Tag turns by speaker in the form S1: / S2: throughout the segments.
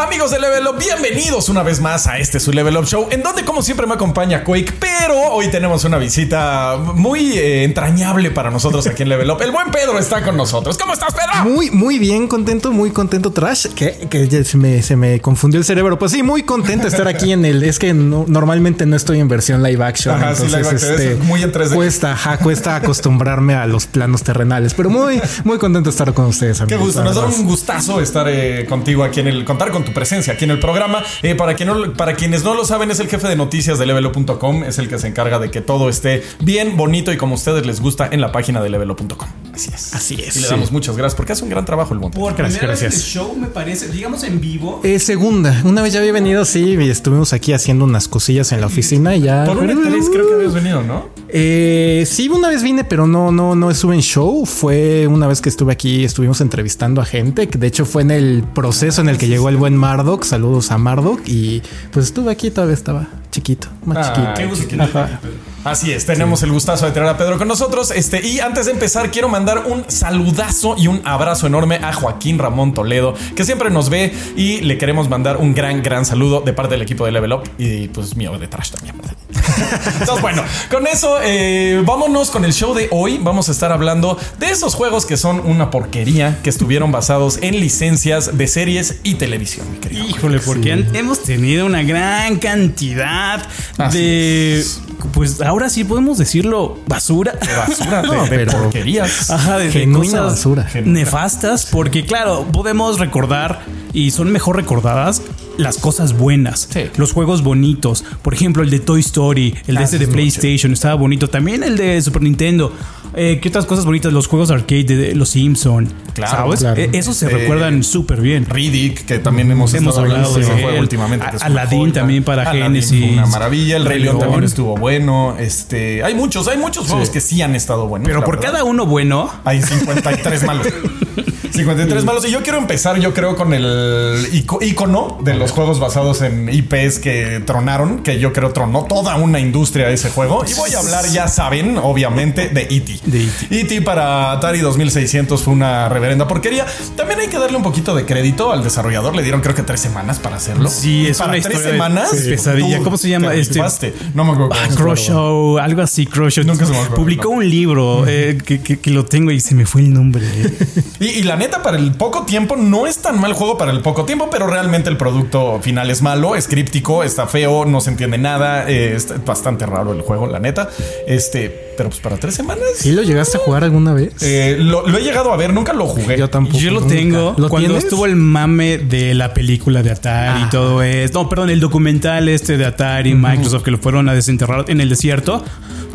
S1: Amigos de Level Up, bienvenidos una vez más a este su Level Up Show, en donde como siempre me acompaña Quake, pero hoy tenemos una visita muy eh, entrañable para nosotros aquí en Level Up. El buen Pedro está con nosotros. ¿Cómo estás, Pedro?
S2: Muy, muy bien, contento, muy contento, Trash. Que, que se, me, se me confundió el cerebro. Pues sí, muy contento de estar aquí en el. Es que no- normalmente no estoy en versión live action.
S1: Ajá, sí,
S2: entonces,
S1: live action, es muy en 3D.
S2: Cuesta, ajá, cuesta acostumbrarme a los planos terrenales. Pero muy, muy contento de estar con ustedes,
S1: Qué
S2: amigos.
S1: gusto,
S2: la
S1: nos da un gustazo estar eh, contigo aquí en el, contar con tu presencia aquí en el programa. Eh, para, quien no- para quienes no lo saben, es el jefe de noticias de levelo.com, es el que se encarga de que todo esté bien, bonito y como a ustedes les gusta en la página de levelo.com. Así es.
S2: Así es,
S1: Y le
S2: sí.
S1: damos muchas gracias porque hace un gran trabajo el Pedro.
S3: Por
S2: Gracias,
S3: primera vez en el
S2: gracias.
S3: show, me parece, digamos en vivo.
S2: Eh, segunda, una vez ya había venido, sí, y estuvimos aquí haciendo unas cosillas en la oficina y ya.
S1: Por un E3 creo que habías venido, ¿no?
S2: Eh, sí, una vez vine, pero no, no, no estuve en show. Fue una vez que estuve aquí, estuvimos entrevistando a gente, que de hecho fue en el proceso en el que llegó el buen Mardok. Saludos a Mardok. Y pues estuve aquí, todavía estaba chiquito, más
S1: Ay,
S2: chiquito.
S1: qué gusto que
S2: Ajá.
S1: Así es, tenemos el gustazo de tener a Pedro con nosotros. Este, y antes de empezar, quiero mandar un saludazo y un abrazo enorme a Joaquín Ramón Toledo, que siempre nos ve y le queremos mandar un gran, gran saludo de parte del equipo de Level Up y pues mío de Trash también. Entonces, bueno, con eso, eh, vámonos con el show de hoy. Vamos a estar hablando de esos juegos que son una porquería, que estuvieron basados en licencias de series y televisión, mi querido.
S3: Híjole, porque han- hemos tenido una gran cantidad
S1: Así
S3: de.
S1: es.
S3: Pues ahora sí podemos decirlo, basura.
S1: De basura,
S2: No,
S1: de, de
S2: pero-
S1: porquerías.
S3: Ajá, de, de
S2: Genuina
S3: cosas
S2: basura.
S3: nefastas, porque claro, podemos recordar y son mejor recordadas las cosas buenas,
S1: Sí.
S3: los juegos bonitos. Por ejemplo, el de Toy Story, el de
S1: Ah, sí,
S3: de PlayStation, estaba bonito. También el de Super Nintendo. Eh, ¿Qué otras cosas bonitas? Los juegos arcade de, de Los Simpson.
S1: Claro,
S3: ¿Sabes?
S2: claro.
S3: Eh, esos se
S1: Este,
S3: recuerdan súper bien.
S1: Riddick, que también hemos,
S3: Hemos
S1: estado
S3: hablado
S1: de ese juego últimamente. que
S3: Aladdin también para Genesis.
S1: Una maravilla. El Rey
S3: Rey
S1: León
S3: León.
S1: también estuvo bueno. Este, hay muchos, hay muchos juegos que sí han estado buenos.
S3: Pero por
S1: verdad.
S3: cada uno bueno,
S1: Hay 53 malos. 53 malos. Y yo quiero empezar, yo creo, con el ico- icono de los juegos basados en IPs que tronaron, que yo creo tronó toda una industria ese juego. Y voy a hablar, ya saben, obviamente, de E.T.
S3: E.T..
S1: E.T. para Atari 2600 fue una reverenda porquería. También hay que darle un poquito de crédito al desarrollador. Le dieron creo que tres semanas para hacerlo.
S3: Sí, es
S1: para
S3: una
S1: tres
S3: de-
S1: semanas.
S3: pesadilla.
S1: tú
S3: ¿Cómo se llama
S1: te
S3: este?
S1: No me acuerdo.
S3: Ah,
S1: cómo se
S3: Crow
S1: llama.
S3: Show, algo así, Crow Show.
S1: Nunca se me acuerda,
S3: Publicó
S1: no.
S3: un libro eh, que, que- que lo tengo y se me fue el nombre.
S1: Y, y la neta, para el poco tiempo, no es tan mal juego para el poco tiempo, pero realmente el producto final es malo, es críptico, está feo, no se entiende nada, eh, está bastante raro el juego, la neta. Este, pero pues para tres semanas.
S2: ¿Sí lo llegaste a jugar alguna vez?
S1: eh, lo, lo he llegado a ver, nunca lo jugué.
S2: Yo tampoco.
S3: Yo lo
S2: nunca.
S3: tengo
S2: ¿Lo
S3: cuando
S2: tienes?
S3: estuvo el mame de la película de Atari
S2: Ah.
S3: y todo eso. No, perdón, el documental este de Atari, Microsoft, que lo fueron a desenterrar en el desierto.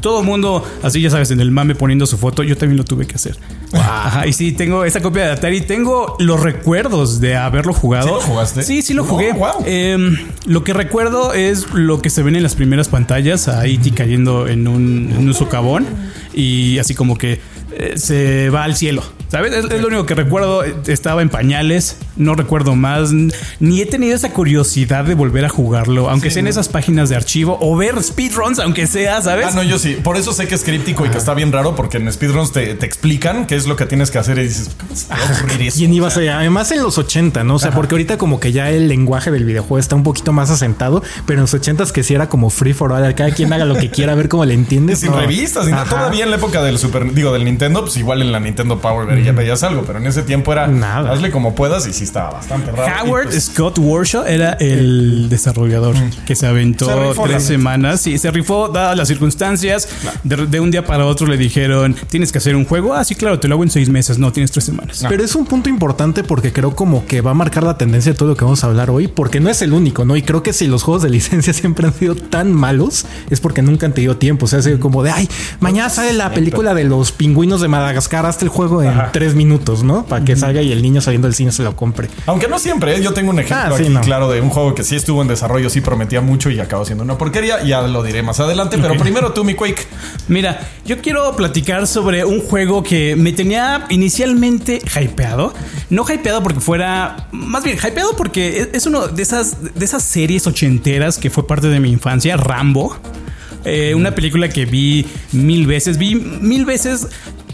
S3: Todo el mundo, así ya sabes, en el mame poniendo su foto. Yo también lo tuve que hacer. Ajá, y sí, tengo esa copia de Atari. Tengo los recuerdos de haberlo jugado.
S1: ¿Sí lo jugaste?
S3: Sí, sí lo jugué.
S1: wow.
S3: Em, lo que recuerdo es lo que se ven en las primeras pantallas, a E.T. cayendo en un, en un socavón y así como que eh, se va al cielo. ¿Sabes? Es, es lo único que recuerdo. Estaba en pañales, no recuerdo más. Ni he tenido esa curiosidad de volver a jugarlo, aunque sea en esas páginas de archivo o ver speedruns, aunque sea, ¿sabes?
S1: Ah, no, yo sí. Por eso sé que es críptico y que está bien raro, porque en speedruns te, te explican qué es lo que tienes que hacer y dices, ¿cómo se te va a ocurrir eso?
S2: ¿Quién iba a ser? Además en los 80, ¿no? O sea, porque ahorita como que ya el lenguaje del videojuego está un poquito más asentado, pero en los 80 que sí era como free for all, cada quien haga lo que quiera, a ver cómo le entiendes.
S1: Sin
S2: No.
S1: revistas, sin nada.
S2: Ajá.
S1: todavía en la época del Super, digo, del Nintendo, pues igual en la Nintendo Power ya veías algo, pero en ese tiempo era
S2: Nada.
S1: hazle como puedas y sí estaba bastante raro.
S3: Howard
S1: pues,
S3: Scott Warshaw era el desarrollador que se aventó
S1: Se rifó, la
S3: tres semanas y se rifó dadas las circunstancias. De, de un día para otro le dijeron, tienes que hacer un juego. Ah, sí, claro, te lo hago en seis meses. No, tienes tres semanas.
S2: Pero es un punto importante porque creo como que va a marcar la tendencia de todo lo que vamos a hablar hoy, porque no es el único, ¿no? Y creo que si los juegos de licencia siempre han sido tan malos, es porque nunca han tenido tiempo. O sea, es como de, ay, mañana sale la película de los pingüinos de Madagascar, hasta el juego en tres minutos, ¿no? Para que salga y el niño saliendo del cine se lo compre.
S1: Aunque no siempre, ¿eh? yo tengo un ejemplo
S2: Ah, sí,
S1: aquí,
S2: no.
S1: claro, de un juego que sí estuvo en desarrollo, sí prometía mucho y acabó siendo una porquería. Ya lo diré más adelante, pero primero tú, mi Quake.
S3: Mira, yo quiero platicar sobre un juego que me tenía inicialmente hypeado. No hypeado porque fuera. Más bien, hypeado porque es- es uno de esas, de esas series ochenteras que fue parte de mi infancia, Rambo. Eh, una película que vi mil veces. Vi mil veces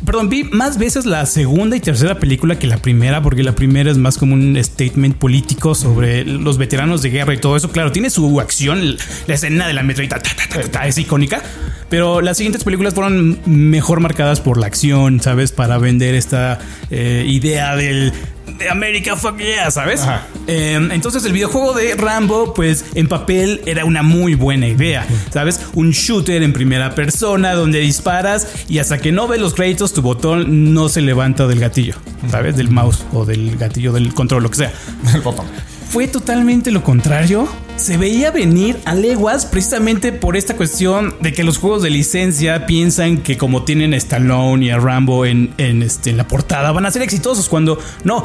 S3: Perdón, vi más veces la segunda y tercera película que la primera, porque la primera es más como un statement político sobre los veteranos de guerra y todo eso. Claro, tiene su acción, la escena de la metralleta ta, ta, ta, ta, es icónica, pero las siguientes películas fueron mejor marcadas por la acción, ¿sabes? Para vender esta eh, idea del de América, fuck yeah, ¿sabes? Eh, entonces el videojuego de Rambo, pues en papel era una muy buena idea, ¿sabes? Un shooter en primera persona donde disparas y hasta que no ves los créditos tu botón no se levanta del gatillo, ¿sabes? Del mouse o del gatillo del control, lo que sea.
S1: El botón.
S3: Fue totalmente lo contrario. Se veía venir a leguas precisamente por esta cuestión de que los juegos de licencia piensan que como tienen a Stallone y a Rambo en, en, este, en la portada van a ser exitosos cuando no.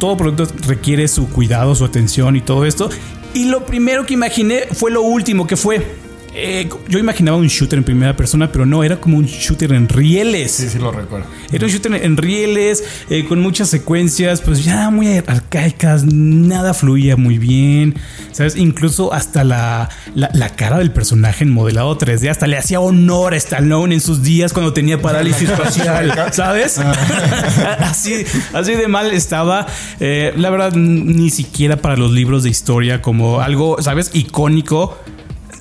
S3: Todo producto requiere su cuidado, su atención y todo esto. Y lo primero que imaginé fue lo último que fue. Eh, yo imaginaba un shooter en primera persona, pero no, era como un shooter en rieles.
S1: Sí, sí lo recuerdo.
S3: Era un shooter en rieles, eh, con muchas secuencias, pues ya muy arcaicas, nada fluía muy bien, ¿sabes? Incluso hasta la, la, la cara del personaje en modelado 3D, hasta le hacía honor a Stallone en sus días cuando tenía parálisis facial, ¿sabes? así, así de mal estaba. Eh, la verdad, ni siquiera para los libros de historia como algo, ¿sabes? Icónico.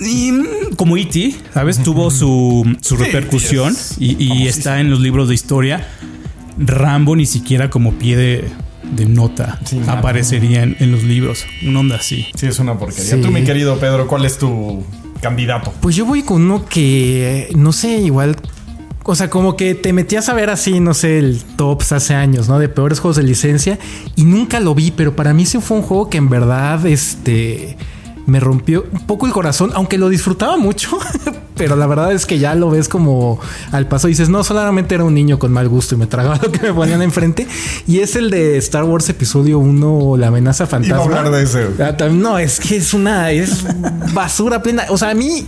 S3: Y mm, como E.T., ¿sabes? Tuvo su, su repercusión y, está en los libros de historia. Rambo ni siquiera como pie de, de nota
S1: Sí,
S3: aparecería en, en los libros. Una onda así.
S1: Sí, es una porquería.
S2: Sí.
S1: Tú, mi querido Pedro, ¿cuál es tu candidato?
S2: Pues yo voy con uno que, no sé, igual. O sea, como que te metías a ver así, no sé, el tops hace años, ¿no? De peores juegos de licencia. Y nunca lo vi, pero para mí sí fue un juego que en verdad, este, me rompió un poco el corazón, aunque lo disfrutaba mucho. pero la verdad es que ya lo ves como al paso y dices, no, solamente era un niño con mal gusto y me tragaba lo que me ponían enfrente. Y es el de Star Wars Episodio 1, La amenaza
S1: Iba a
S2: fantasma.
S1: hablar de ese.
S2: Ah, No, es que es una es basura plena. O sea, a mí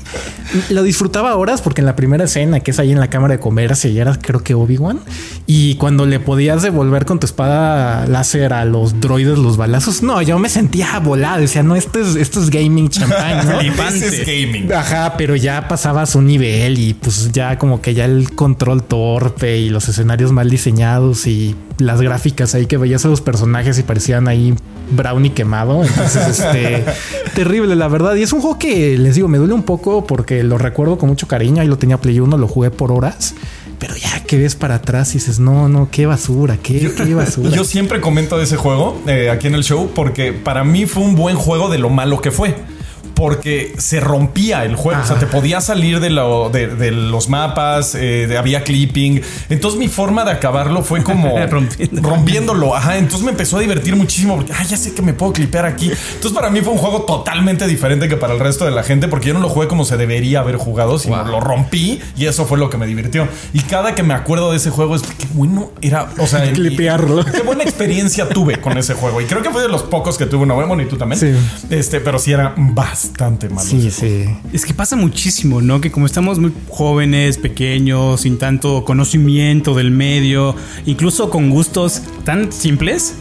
S2: lo disfrutaba horas porque en la primera escena que es ahí en la cámara de comercio y era creo que Obi-Wan y cuando le podías devolver con tu espada láser a los droides los balazos, no, yo me sentía volado. Decía, no, esto es, esto es gaming champán, ¿no?
S1: Ese es gaming.
S2: Ajá, pero ya un nivel y pues ya como que ya el control torpe y los escenarios mal diseñados y las gráficas ahí que veías a los personajes y parecían ahí brownie quemado. Entonces, este terrible, la verdad. Y es un juego que les digo, me duele un poco porque lo recuerdo con mucho cariño. Ahí lo tenía Play 1, lo jugué por horas. Pero ya que ves para atrás y dices, no, no, qué basura, qué, qué basura.
S1: Yo siempre comento de ese juego eh, aquí en el show porque para mí fue un buen juego de lo malo que fue. Porque se rompía el juego, o sea, te podía salir de, lo- de- de los mapas, eh, de- había clipping. Entonces, mi forma de acabarlo fue como rompiéndolo. Ajá, entonces me empezó a divertir muchísimo porque, ah, ya sé que me puedo clipear aquí. Entonces, para mí fue un juego totalmente diferente que para el resto de la gente porque yo no lo jugué como se debería haber jugado, sino lo rompí y eso fue lo que me divirtió. Y cada que me acuerdo de ese juego es que bueno era, o sea,
S2: Clipearlo.
S1: Qué buena experiencia tuve con ese juego. Y creo que fue de los pocos que tuve una buena. Bueno, y tú también.
S2: Sí.
S1: Este, pero sí era bastante malo.
S2: Sí, sí.
S3: Es que pasa muchísimo, ¿no? Que como estamos muy jóvenes, pequeños, sin tanto conocimiento del medio, incluso con gustos tan simples.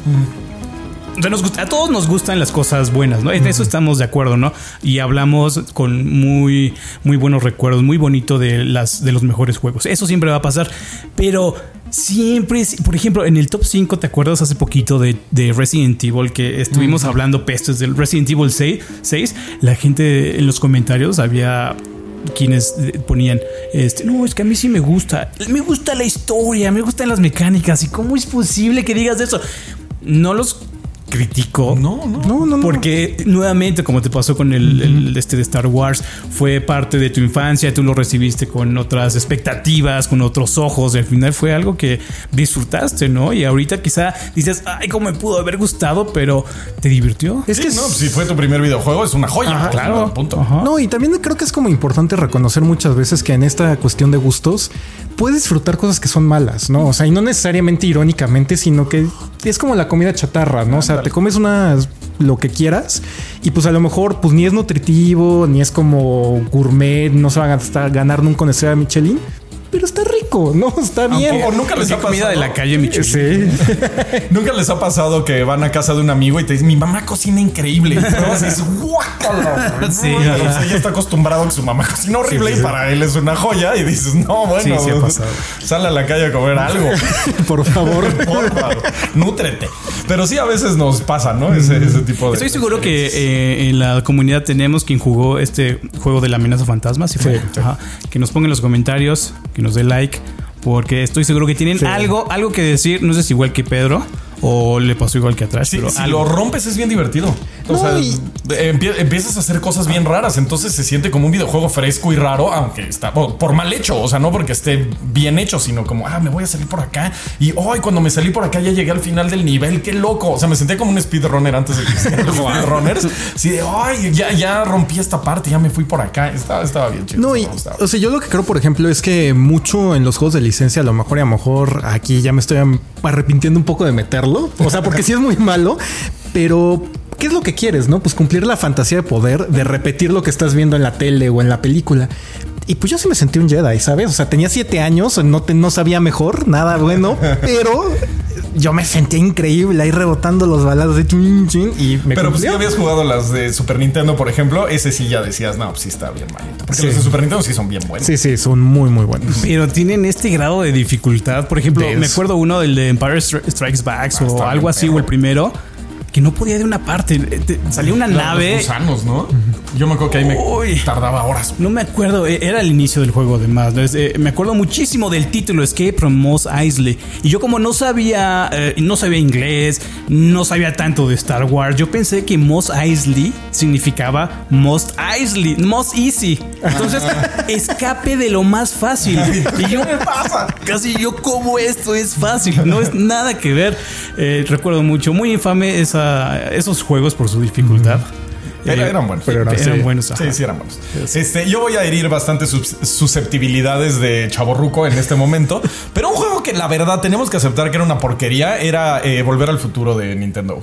S3: O sea, nos gusta- a todos nos gustan las cosas buenas, ¿no? En eso estamos de acuerdo, ¿no? Y hablamos con muy, muy buenos recuerdos, muy bonito de, las, de los mejores juegos. Eso siempre va a pasar. Pero siempre, por ejemplo, en el top 5, ¿te acuerdas hace poquito de, de Resident Evil que estuvimos hablando pestes del Resident Evil 6, 6? La gente en los comentarios había quienes ponían este no es que a mí sí me gusta me gusta la historia me gustan las mecánicas y cómo es posible que digas eso no los critico
S1: No, no.
S2: No, no, no.
S3: porque nuevamente, como te pasó con el, el este de Star Wars, fue parte de tu infancia, tú lo recibiste con otras expectativas, con otros ojos. y al final fue algo que disfrutaste, ¿no? Y ahorita quizá dices, ay, cómo me pudo haber gustado, pero te divirtió.
S2: Es
S1: Sí,
S2: que es-
S1: no, si fue tu primer videojuego, es una joya.
S2: Ajá,
S1: claro. Punto.
S3: Ajá.
S2: No, y también creo que es como importante reconocer muchas veces que en esta cuestión de gustos puedes disfrutar cosas que son malas, ¿no? O sea, y no necesariamente irónicamente, sino que es como la comida chatarra, ¿no? O sea, te comes una lo que quieras y pues a lo mejor pues ni es nutritivo, ni es como gourmet, no se va a gastar- ganar nunca una estrella Michelin, pero está rico. Rico, no, está bien.
S1: O nunca les
S3: Así
S1: ha
S3: comida de
S1: pasado.
S3: la calle, Michu.
S2: Sí.
S1: Nunca les ha pasado que van a casa de un amigo y te dicen, mi mamá cocina increíble. Y dices, guácala.
S3: Sí.
S1: O sea, ya está acostumbrado a que su mamá cocina horrible
S2: Sí, sí,
S1: y para él es una joya. Y dices, no, bueno,
S3: Sí, sí ha pasado.
S1: sal a la calle a comer algo.
S2: Por favor.
S1: Por favor, nútrete. Pero sí, a veces nos pasa, ¿no? Ese, ese tipo de.
S3: Estoy seguro que eh, en la comunidad tenemos quien jugó este juego de la amenaza fantasma. ¿sí fue?
S2: Sí.
S3: Ajá. Que nos ponga en los comentarios, que nos dé like, porque estoy seguro que tienen
S2: Sí.
S3: algo, algo que decir. No sé si igual que Pedro o le pasó igual que atrás.
S1: Sí,
S3: pero
S1: si
S3: algo.
S1: lo rompes es bien divertido. O
S2: No,
S1: sea,
S2: y-
S1: empie- empiezas a hacer cosas bien raras. Entonces se siente como un videojuego fresco y raro, aunque está por, por mal hecho. O sea, no porque esté bien hecho, sino como, ah, me voy a salir por acá. Y hoy, cuando me salí por acá, ya llegué al final del nivel. Qué loco. O sea, me sentía como un speedrunner antes de que speedrunners. Sí, de, ay, ya, ya rompí esta parte, ya me fui por acá. Estaba, estaba bien chido.
S2: No, y, o sea, yo lo que creo, por ejemplo, es que mucho en los juegos de licencia, a lo mejor y a lo mejor aquí ya me estoy arrepintiendo un poco de meterlo. O sea, porque sí es muy malo, pero ¿qué es lo que quieres? No, pues cumplir la fantasía de poder de repetir lo que estás viendo en la tele o en la película. Y pues yo sí me sentí un Jedi, ¿sabes? O sea, tenía siete años, no, te- no sabía mejor, nada bueno, pero yo me sentía increíble ahí rebotando los balazos de chin, chin, y me
S1: Pero pues si habías jugado las de Super Nintendo, por ejemplo, ese sí ya decías, no, pues sí está bien malito. Porque
S2: Sí.
S1: los de Super Nintendo sí son bien buenos.
S2: Sí, sí, son muy, muy buenos.
S3: Pero tienen este grado de dificultad. Por ejemplo, me acuerdo uno del de Empire Stri- Strikes Back
S1: Ah,
S3: o algo así, o el primero, que no podía de una parte. Eh, te- Salía una
S1: Los
S3: nave.
S1: gusanos, ¿no? Yo me acuerdo que ahí me
S3: Uy.
S1: tardaba horas.
S3: No me acuerdo, eh, era el inicio del juego además. eh, me acuerdo muchísimo del título Escape from Moss Eisley. Y yo como no sabía, eh, no sabía inglés, no sabía tanto de Star Wars, yo pensé que Moss Eisley significaba Most Eisley, Most Easy. Entonces, escape de lo más fácil. Y yo,
S1: ¿Qué pasa?
S3: Casi yo como esto es fácil, no es nada que ver. Eh, recuerdo mucho, muy infame esa, esos juegos por su dificultad.
S1: Era-
S3: Eh,
S1: eran buenos.
S2: pero eran-
S3: eran
S2: sí.
S3: buenos.
S1: Sí,
S3: ajá.
S1: sí, eran buenos. Este, yo voy a herir bastante sus- susceptibilidades de chaborruco en este momento. Pero un juego que la verdad tenemos que aceptar que era una porquería era eh, Volver al futuro de Nintendo.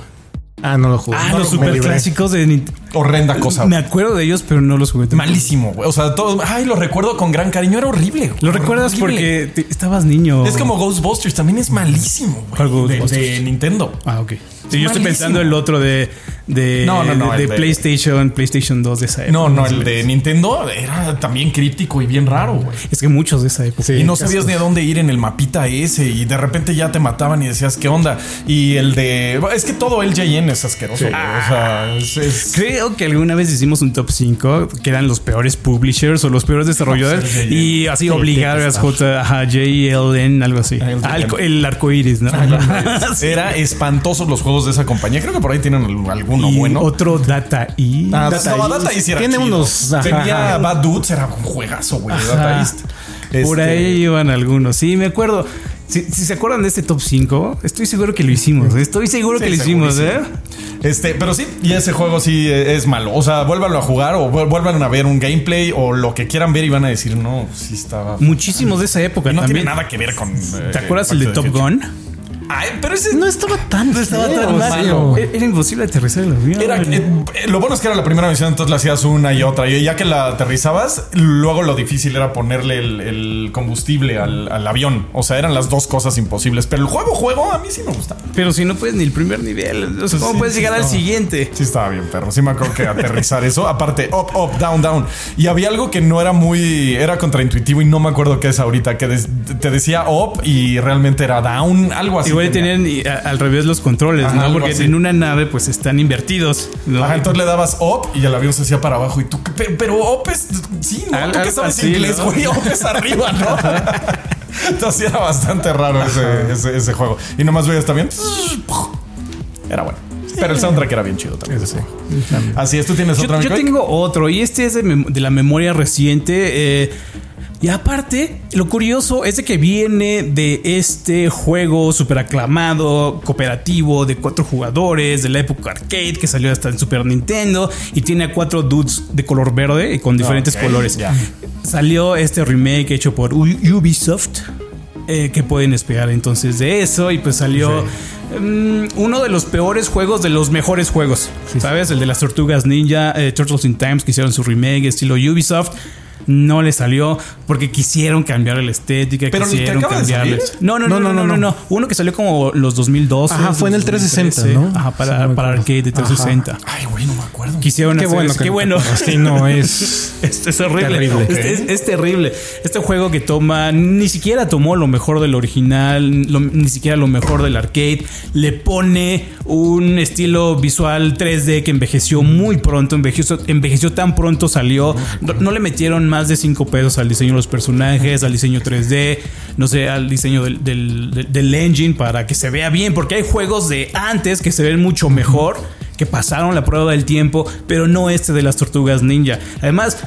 S2: Ah, no lo jugué.
S3: Ah,
S2: No
S3: los super
S2: libré.
S3: clásicos de Nintendo.
S1: Horrenda cosa.
S3: Me acuerdo de ellos, pero no los jugué.
S1: Malísimo, güey. O sea, todo. Ay, lo recuerdo con gran cariño. Era horrible. güey.
S3: ¿Lo recuerdas
S1: Horrible.
S3: porque te- estabas niño?
S1: Es como Ghostbusters. También es malísimo, güey.
S3: ¿Cuál
S1: De, Nintendo.
S3: Ah, ok. Sí, yo estoy pensando el otro de, de,
S1: No, no, no,
S3: de, de
S1: el de-
S3: PlayStation, PlayStation 2 de esa época.
S1: No, no, el de Nintendo era también críptico y bien raro, güey.
S3: Es que muchos de esa época.
S2: Sí.
S1: Y no sabías ni a dónde ir en el mapita ese y de repente ya te mataban y decías, ¿qué onda? Y el de... Es que todo el Es asqueroso. güey. O sea, es... es-
S3: Creo que alguna vez hicimos un top 5 que eran los peores publishers o los peores desarrolladores
S1: No, sí, sí,
S3: y así
S1: sí,
S3: obligar a. J, JLN, algo así.
S1: El
S3: arco iris, ¿no? Sí.
S1: Era espantosos los juegos de esa compañía. Creo que por ahí tienen al- alguno
S3: y
S1: bueno.
S3: otro Data E.
S2: Ah,
S1: Data, no. Data East era
S2: Tiene
S1: chido.
S2: unos- ajá,
S1: Tenía. Bad Dudes, era un juegazo, güey, Data East.
S3: Por
S1: Este,
S3: ahí iban algunos. Sí, me acuerdo. Si, si se acuerdan de este top 5, estoy seguro que lo hicimos. Estoy seguro
S1: Sí,
S3: que lo hicimos, ¿eh?
S1: Este, pero sí, y ese juego sí eh, es malo. O sea, vuélvanlo a jugar o vuel- vuelvan a ver un gameplay o lo que quieran ver y van a decir, no, sí estaba.
S3: Muchísimos de esa época
S1: Y no
S3: también.
S1: tiene nada que ver con. eh,
S3: ¿Te acuerdas el de Top. Gun?
S1: Ay, pero ese
S2: No estaba tan
S3: No estaba
S2: feo,
S3: tan mal.
S2: malo.
S3: Era era imposible aterrizar el avión.
S1: Era, eh, lo bueno es que era la primera misión, entonces la hacías una y otra. Y ya que la aterrizabas, luego lo difícil era ponerle el, el combustible al, al avión. O sea, eran las dos cosas imposibles. Pero el juego, juego, a mí sí me gusta.
S3: Pero si no puedes ni el primer nivel, o sea, ¿cómo
S1: sí,
S3: puedes
S1: sí
S3: llegar al siguiente?
S1: Sí, estaba bien, perro. Sí, me acuerdo que aterrizar eso. Aparte, up, up, down, down. Y había algo que no era muy. Era contraintuitivo y no me acuerdo qué es ahorita. Que te decía up y realmente era down, algo así.
S3: Igual
S1: tenía.
S3: tenían al revés los controles,
S1: Ajá,
S3: ¿no? Porque en una nave pues están invertidos. ¿no?
S1: Ajá, entonces le dabas up y el avión se hacía para abajo. Y tú, pero, pero up es. Sí, ¿no?
S3: Al-
S1: ¿Tú
S3: algo
S1: sabes
S3: así,
S1: inglés,
S3: ¿no?
S1: güey? Up es arriba, ¿no? Entonces sí era bastante raro ese, ese, ese juego. Y nomás veías también. Era bueno. Pero el soundtrack era bien chido también. ese juego. Así es, tú tienes
S3: Yo, yo tengo otro y este es de, mem- de la memoria reciente. eh, y aparte, lo curioso es de que viene de este juego super aclamado, cooperativo, de cuatro jugadores, de la época arcade, que salió hasta en Super Nintendo y tiene a cuatro dudes de color verde y con diferentes colores. Salió este remake hecho por Ubisoft. eh, que pueden esperar entonces de eso? Y pues salió mm, uno de los peores juegos de los mejores juegos. ¿Sabes? El de las tortugas ninja, eh, Turtles in Times, que hicieron su remake, estilo Ubisoft. No le salió porque quisieron cambiar la estética,
S1: Pero
S3: quisieron cambiarle. No, no, no, no, no, no, no. Uno que salió como los 2012.
S2: Ajá, fue en el 360, ¿no?
S3: Ajá, para,
S2: Sí,
S3: para arcade de 360.
S1: Ay, güey, no me acuerdo.
S3: Quisieron
S2: Qué
S3: hacer
S2: bueno.
S3: Qué bueno.
S2: Sí, no, es...
S3: Es, es horrible.
S2: Terrible.
S3: Es, es- es terrible. Este juego que toma, ni siquiera tomó lo mejor del original, lo- ni siquiera lo mejor del arcade. Le pone un estilo visual 3D que envejeció muy pronto, envejeció, envejeció tan pronto salió. No, no le metieron más de 5 pesos al diseño de los personajes, al diseño 3D, no sé, al diseño del, del- del- del engine para que se vea bien. Porque hay juegos de antes que se ven mucho mejor que pasaron la prueba del tiempo, pero no este de las tortugas ninja. Además,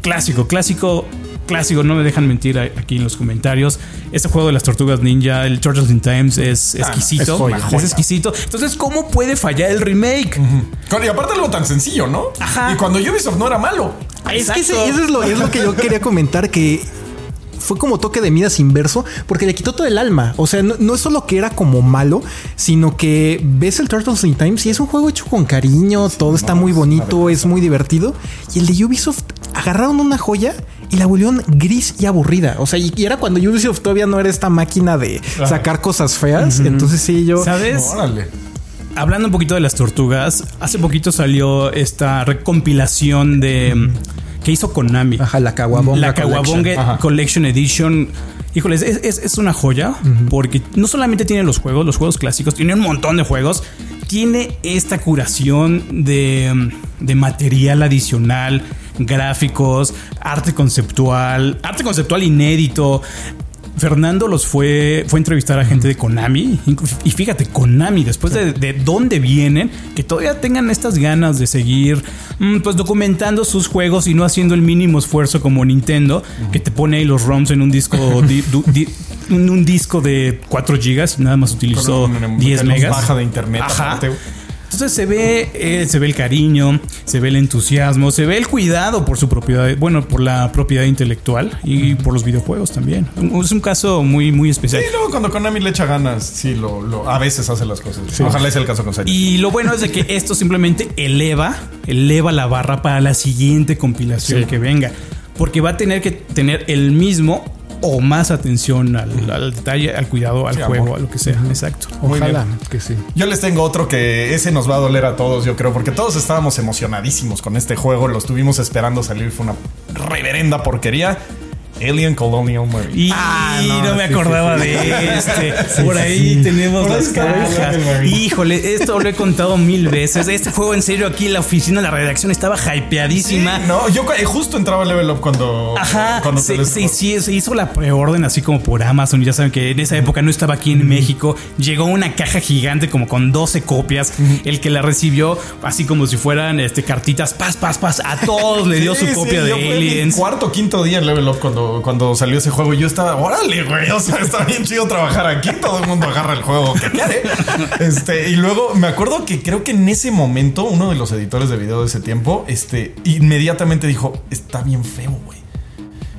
S3: clásico, clásico, clásico, no me dejan mentir aquí en los comentarios. Este juego de las tortugas ninja, el Turtles in Times, es exquisito.
S2: es joya,
S3: es
S2: joya.
S3: exquisito. Entonces, ¿cómo puede fallar el remake?
S1: Y aparte algo tan sencillo, ¿no?
S3: Ajá.
S1: Y cuando Ubisoft no era malo.
S2: Es que ese- eso es lo, es lo que yo quería comentar, que fue como toque de midas inverso, porque le quitó todo el alma. O sea, no, no es solo que era como malo, sino que ves el Turtles in Times y es un juego hecho con cariño, todo está muy bonito, es muy divertido. Y el de Ubisoft agarraron una joya y la volvieron gris y aburrida. O sea, y, y era cuando Ubisoft todavía no era esta máquina de sacar cosas feas. Entonces sí, yo...
S3: ¿Sabes?
S1: Órale.
S3: Hablando un poquito de las tortugas, hace poquito salió esta recompilación de que hizo Konami.
S2: Ajá, la Kawabonga
S3: La
S2: Collection.
S3: Kawabonga. Collection Edition. Híjoles, es, es- es una joya porque no solamente tiene los juegos, los juegos clásicos, tiene un montón de juegos. Tiene esta curación de, de material adicional, gráficos, arte conceptual, arte conceptual inédito. Fernando los fue, fue a entrevistar a gente de Konami. Y fíjate, Konami, después de, de dónde vienen, que todavía tengan estas ganas de seguir mm, pues documentando sus juegos y no haciendo el mínimo esfuerzo como Nintendo, que te pone ahí los ROMs en un disco, di- di- un disco de 4 gigas y nada más utilizó
S1: Con un-
S3: 10
S1: que los
S3: megas.
S1: baja de internet,
S3: Ajá.
S1: aparte.
S3: Entonces se ve, eh, se ve el cariño, se ve el entusiasmo, se ve el cuidado por su propiedad, bueno, por la propiedad intelectual y por los videojuegos también. Es un caso muy, muy especial.
S1: Sí, luego cuando Konami le echa ganas, sí, lo, lo- a veces hace las cosas. Ojalá sea el caso con Silent
S3: Y lo bueno es de que esto simplemente eleva, eleva la barra para la siguiente compilación
S2: Sí.
S3: que venga. Porque va a tener que tener el mismo o más atención al, al detalle, al cuidado, al
S1: Sí,
S3: juego,
S1: amor.
S3: a lo que sea. Exacto.
S2: Ojalá que sí.
S1: Yo les tengo otro que ese nos va a doler a todos, yo creo, porque todos estábamos emocionadísimos con este juego, lo estuvimos esperando salir, fue una reverenda porquería. Alien Colonial Marine.
S3: Y
S2: Ah,
S3: no,
S2: no,
S3: me
S2: sí,
S3: acordaba
S2: sí,
S3: de este. Por ahí tenemos
S1: Por
S3: las cajas. Híjole, esto lo he contado mil veces. Este juego, en serio, aquí en la oficina, la redacción estaba hypeadísima.
S1: No, yo eh, justo entraba Level Up cuando.
S3: Ajá,
S1: cuando
S3: se,
S1: les-
S3: se- sí, se hizo la preorden así como por Amazon. Ya saben que en esa época no estaba aquí en México. Llegó una caja gigante como con 12 copias. El que la recibió, así como si fueran este, cartitas, paz, paz, paz. A todos le dio
S1: Sí,
S3: su
S1: sí,
S3: copia
S1: yo
S3: de
S1: fue mi
S3: Aliens.
S1: Cuarto, quinto día en Level Up cuando, cuando salió ese juego. Yo estaba, órale, güey. O sea, está bien chido trabajar aquí. Todo el mundo agarra el juego que quiere. Este, y luego me acuerdo que creo que en ese momento, uno de los editores de video de ese tiempo, este, inmediatamente dijo: Está bien feo, güey.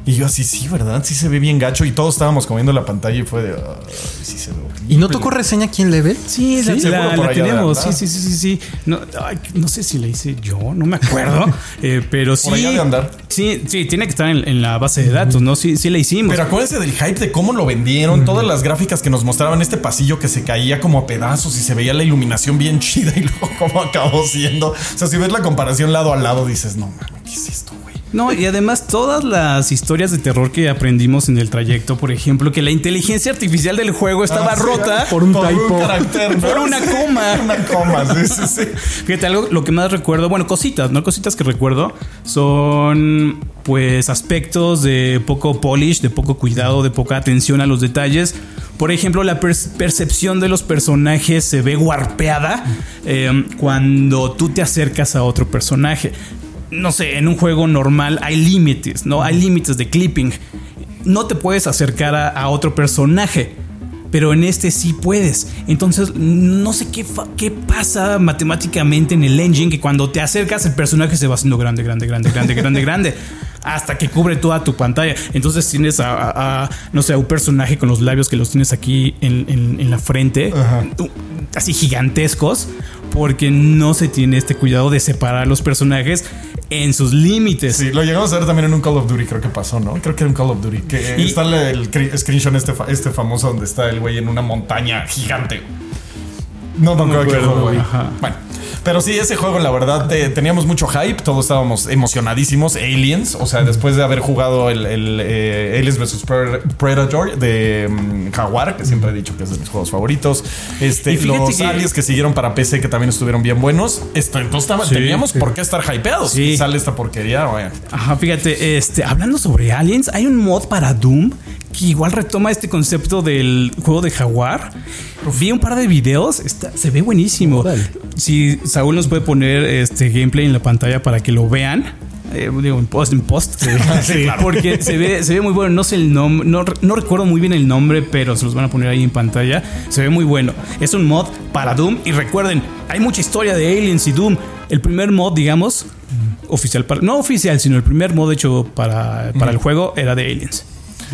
S1: Y yo así, sí, ¿verdad? Sí se ve bien gacho. Y todos estábamos comiendo la pantalla y fue de, "Ay, sí se ve horrible".
S2: ¿Y no tocó reseña aquí en Level?
S3: Sí, la,
S1: seguro
S3: la-
S1: por
S3: la
S1: allá
S3: tenemos. Sí, sí, sí, sí, sí. No, ay, no sé si la hice yo, no me acuerdo. eh, pero sí.
S1: allá de andar.
S3: Sí, sí, tiene que estar en, en la base de datos, ¿no? Sí, sí la hicimos.
S1: Pero acuérdense del hype de cómo lo vendieron, todas las gráficas que nos mostraban este pasillo que se caía como a pedazos y se veía la iluminación bien chida y luego cómo acabó siendo. O sea, si ves la comparación lado a lado, dices, no mames, ¿qué es esto?
S3: No, y además todas las historias de terror que aprendimos en el trayecto, por ejemplo, que la inteligencia artificial del juego estaba
S1: Ah, sí,
S3: rota
S2: por un typo.
S1: carácter,
S3: Por una coma.
S1: Una coma, sí, sí, sí.
S3: Fíjate, algo lo que más recuerdo, bueno, cositas, ¿no? Cositas que recuerdo son pues aspectos de poco polish, de poco cuidado, de poca atención a los detalles. Por ejemplo, la per- percepción de los personajes se ve guarpeada eh, cuando tú te acercas a otro personaje. No sé, en un juego normal hay límites, ¿no? Hay límites de clipping. No te puedes acercar a- otro personaje pero en este sí puedes. Entonces, no sé qué, qué pasa matemáticamente en el engine que cuando te acercas el personaje se va haciendo grande, grande, grande, grande, grande, grande. Hasta que cubre toda tu pantalla. Entonces tienes a, a- a, no sé, a un personaje con los labios que los tienes aquí en, en- en la frente. u- Así gigantescos. Porque no se tiene este cuidado de separar los personajes. en sus límites.
S1: Sí, lo llegamos a ver también en un Call of Duty, creo que pasó, ¿no? Creo que era un Call of Duty. Que
S3: Y-
S1: está el, screenshot este, este famoso donde está el güey en una montaña gigante. No, no,
S3: me
S1: creo que
S3: acuerdo,
S1: güey.
S3: ajá.
S1: Bueno. Pero sí, ese juego, la verdad, te- teníamos mucho hype, todos estábamos emocionadísimos. Aliens, o sea, después de haber jugado el, el, eh, Aliens vs Pre- Predator de mm, Jaguar, que siempre he dicho que es de mis juegos favoritos. Este, los
S3: que-
S1: aliens que siguieron para PC, que también estuvieron bien buenos. Esto, entonces
S3: Sí,
S1: teníamos
S3: sí.
S1: por qué estar hypeados.
S3: Sí.
S1: Y sale esta porquería, güey.
S3: Ajá, fíjate, este, hablando sobre aliens, hay un mod para Doom que igual retoma este concepto del juego de Jaguar. Vi un par de videos, está, se ve buenísimo. Si Saúl nos puede poner este gameplay en la pantalla para que lo vean. eh, digo, en post, en post. Porque se ve, se ve muy bueno. No sé el nombre, no, no recuerdo muy bien el nombre, pero se los van a poner ahí en pantalla. Se ve muy bueno. Es un mod para Doom. Y recuerden, hay mucha historia de Aliens y Doom. El primer mod, digamos, oficial para, no oficial, sino el primer mod hecho para, para el juego era de Aliens.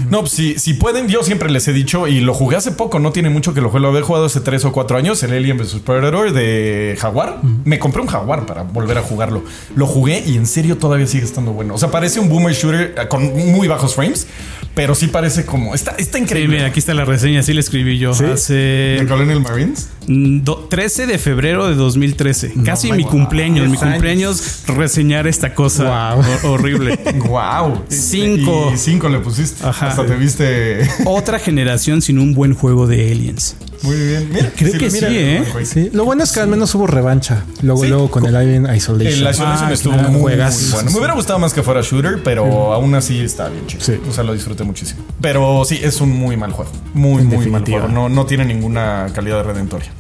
S1: No, pues si, si pueden, yo siempre les he dicho, y lo jugué hace poco, no tiene mucho que lo jugué, lo había jugado hace 3 o 4 años, el Alien vs Predator de Jaguar. Me compré un Jaguar para volver a jugarlo. Lo jugué y en serio todavía sigue estando bueno. O sea, parece un boomer shooter eh, con muy bajos frames, pero sí parece como. Está, está
S3: Sí,
S1: increíble.
S3: mira, aquí está la reseña, así la escribí yo
S1: ¿De
S3: hace
S1: Colonial Marines?
S3: mm, do- 13 de febrero de 2013. Casi mi cumpleaños, mi cumpleaños reseñar esta cosa
S2: Wow.
S3: ho- horrible.
S1: ¡Wow!
S3: Cinco.
S1: Y 5 le pusiste.
S3: Ajá.
S1: Hasta te viste.
S3: Otra generación sin un buen juego de aliens.
S1: Muy bien. Mira,
S3: Creo que
S1: lo-
S3: sí, ¿eh?
S2: Sí, lo bueno es que al menos hubo revancha. Luego,
S1: Sí.
S2: luego con el Alien Isolation.
S1: El Isolation
S3: Ah,
S1: estuvo
S3: claro.
S1: muy,
S2: Juegas.
S1: muy bueno. Me hubiera gustado más que fuera shooter, pero aún así está bien chido.
S2: Sí.
S1: O sea, lo disfruté muchísimo. Pero sí, es un muy mal juego. Muy,
S2: En
S1: muy mal juego. No, no tiene ninguna calidad redentoria.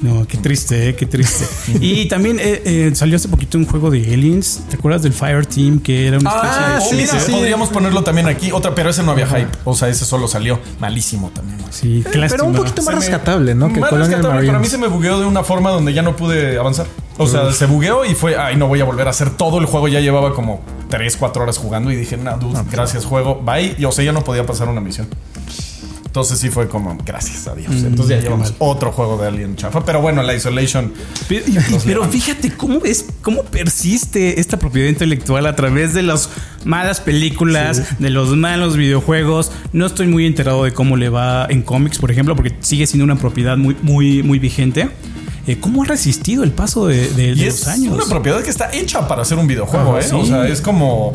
S3: No, qué triste, eh, qué triste. y también eh, eh, salió hace poquito un juego de aliens. ¿Te acuerdas del Fire Team? Que era una especie
S1: Ah,
S3: de
S1: sí, mira, podríamos ponerlo también aquí. Otra, pero ese no había hype. O sea, ese solo salió. Malísimo también.
S3: Sí,
S2: Pero un poquito más rescatable, ¿no? Que
S1: Más
S2: Colonial
S1: rescatable, pero a mí
S2: Marines.
S1: se me bugueó de una forma donde ya no pude avanzar. O sea, se bugueó y fue, ay, no voy a volver a hacer todo el juego. Ya llevaba como 3, 4 horas jugando y dije, dude,
S2: pues
S1: gracias, juego, bye. Y o sea, ya no podía pasar una misión. Entonces sí fue como, gracias a Dios. Entonces ya
S3: qué
S1: llevamos otro juego de Alien chafa. Pero bueno, la Isolation.
S3: Pero, pero fíjate cómo es, cómo persiste esta propiedad intelectual a través de las malas películas, de los malos videojuegos. No estoy muy enterado de cómo le va en cómics, por ejemplo, porque sigue siendo una propiedad muy, muy, muy vigente. Eh, ¿Cómo ha resistido el paso de, de- de los
S1: es
S3: años?
S1: una propiedad que está hecha para hacer un videojuego,
S3: Ajá,
S1: ¿eh?
S3: sí.
S1: O sea, es como.